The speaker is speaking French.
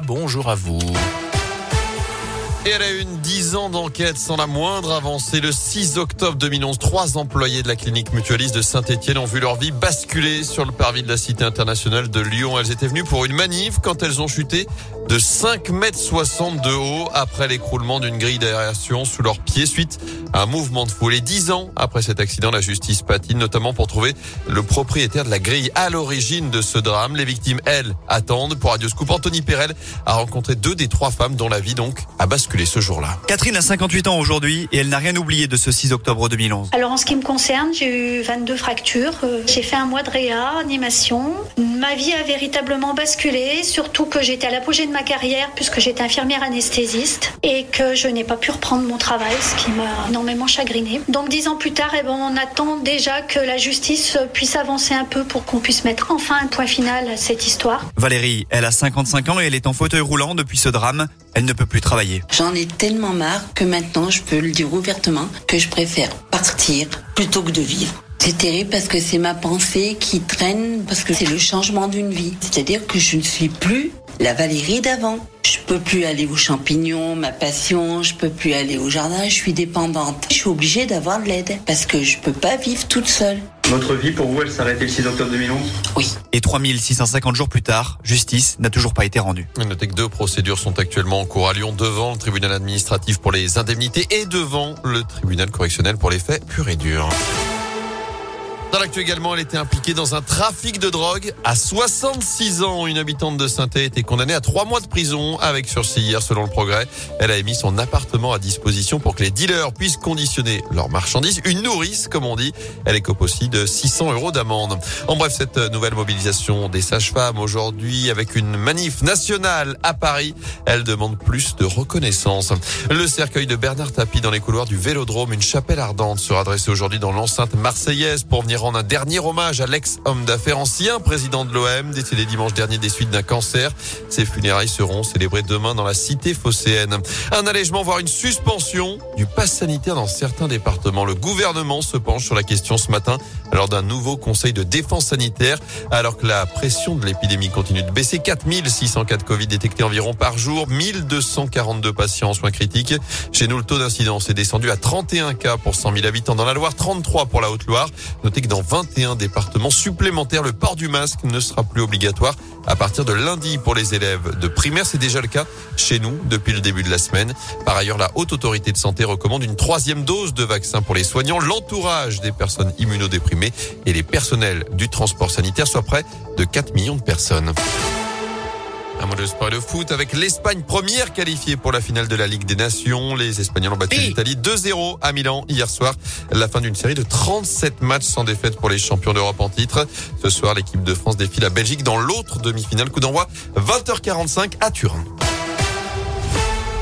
bonjour à vous. Et elle a eu une dix ans d'enquête sans la moindre avancée. Le 6 octobre 2011, trois employés de la clinique mutualiste de Saint-Etienne ont vu leur vie basculer sur le parvis de la Cité internationale de Lyon. Elles étaient venues pour une manif quand elles ont chuté de 5 mètres 60 de haut après l'écroulement d'une grille d'aération sous leurs pieds suite à un mouvement de foule. Et dix ans après cet accident, la justice patine notamment pour trouver le propriétaire de la grille à l'origine de ce drame. Les victimes, elles, attendent. Pour Radio Scoop, Anthony Perel a rencontré deux des trois femmes dont la vie donc a basculé ce jour-là. Catherine a 58 ans aujourd'hui et elle n'a rien oublié de ce 6 octobre 2011. Alors en ce qui me concerne, j'ai eu 22 fractures. Euh, j'ai fait un mois de réa, animation. Ma vie a véritablement basculé, surtout que j'étais à l'apogée de ma carrière puisque j'étais infirmière anesthésiste et que je n'ai pas pu reprendre mon travail, ce qui m'a énormément chagriné. Donc dix ans plus tard, eh ben, on attend déjà que la justice puisse avancer un peu pour qu'on puisse mettre enfin un point final à cette histoire. Valérie, elle a 55 ans et elle est en fauteuil roulant depuis ce drame. Elle ne peut plus travailler. J'en ai tellement marre que maintenant je peux le dire ouvertement que je préfère partir plutôt que de vivre. C'est terrible parce que c'est ma pensée qui traîne, parce que c'est le changement d'une vie. C'est-à-dire que je ne suis plus la Valérie d'avant. Je peux plus aller aux champignons, ma passion, je peux plus aller au jardin, je suis dépendante. Je suis obligée d'avoir de l'aide parce que je peux pas vivre toute seule. Votre vie, pour vous, elle s'arrêtait le 6 octobre 2011 Oui. Et 3650 jours plus tard, justice n'a toujours pas été rendue. Notez que deux procédures sont actuellement en cours à Lyon devant le tribunal administratif pour les indemnités et devant le tribunal correctionnel pour les faits purs et durs. Dans l'actu également, elle était impliquée dans un trafic de drogue. À 66 ans, une habitante de saint a été condamnée à trois mois de prison avec sursis hier, selon le progrès. Elle a émis son appartement à disposition pour que les dealers puissent conditionner leurs marchandises. Une nourrice, comme on dit. Elle écope aussi de 600 euros d'amende. En bref, cette nouvelle mobilisation des sages-femmes aujourd'hui avec une manif nationale à Paris. Elle demande plus de reconnaissance. Le cercueil de Bernard Tapie dans les couloirs du Vélodrome, une chapelle ardente sera dressée aujourd'hui dans l'enceinte marseillaise pour venir rendre un dernier hommage à l'ex-homme d'affaires ancien président de l'OM, décédé dimanche dernier des suites d'un cancer. Ses funérailles seront célébrées demain dans la cité phocéenne. Un allègement, voire une suspension du pass sanitaire dans certains départements. Le gouvernement se penche sur la question ce matin lors d'un nouveau conseil de défense sanitaire, alors que la pression de l'épidémie continue de baisser. 4600 cas de Covid détectés environ par jour, 1242 patients en soins critiques. Chez nous, le taux d'incidence est descendu à 31 cas pour 100 000 habitants dans la Loire, 33 pour la Haute-Loire. Notez que dans 21 départements supplémentaires, le port du masque ne sera plus obligatoire à partir de lundi pour les élèves de primaire. C'est déjà le cas chez nous depuis le début de la semaine. Par ailleurs, la Haute Autorité de Santé recommande une troisième dose de vaccin pour les soignants, l'entourage des personnes immunodéprimées et les personnels du transport sanitaire, soit près de 4 millions de personnes. De sport et de foot avec l'Espagne première qualifiée pour la finale de la Ligue des Nations. Les Espagnols ont battu l'Italie 2-0 à Milan hier soir. La fin d'une série de 37 matchs sans défaite pour les champions d'Europe en titre. Ce soir, l'équipe de France défie la Belgique dans l'autre demi-finale. Coup d'envoi 20h45 à Turin.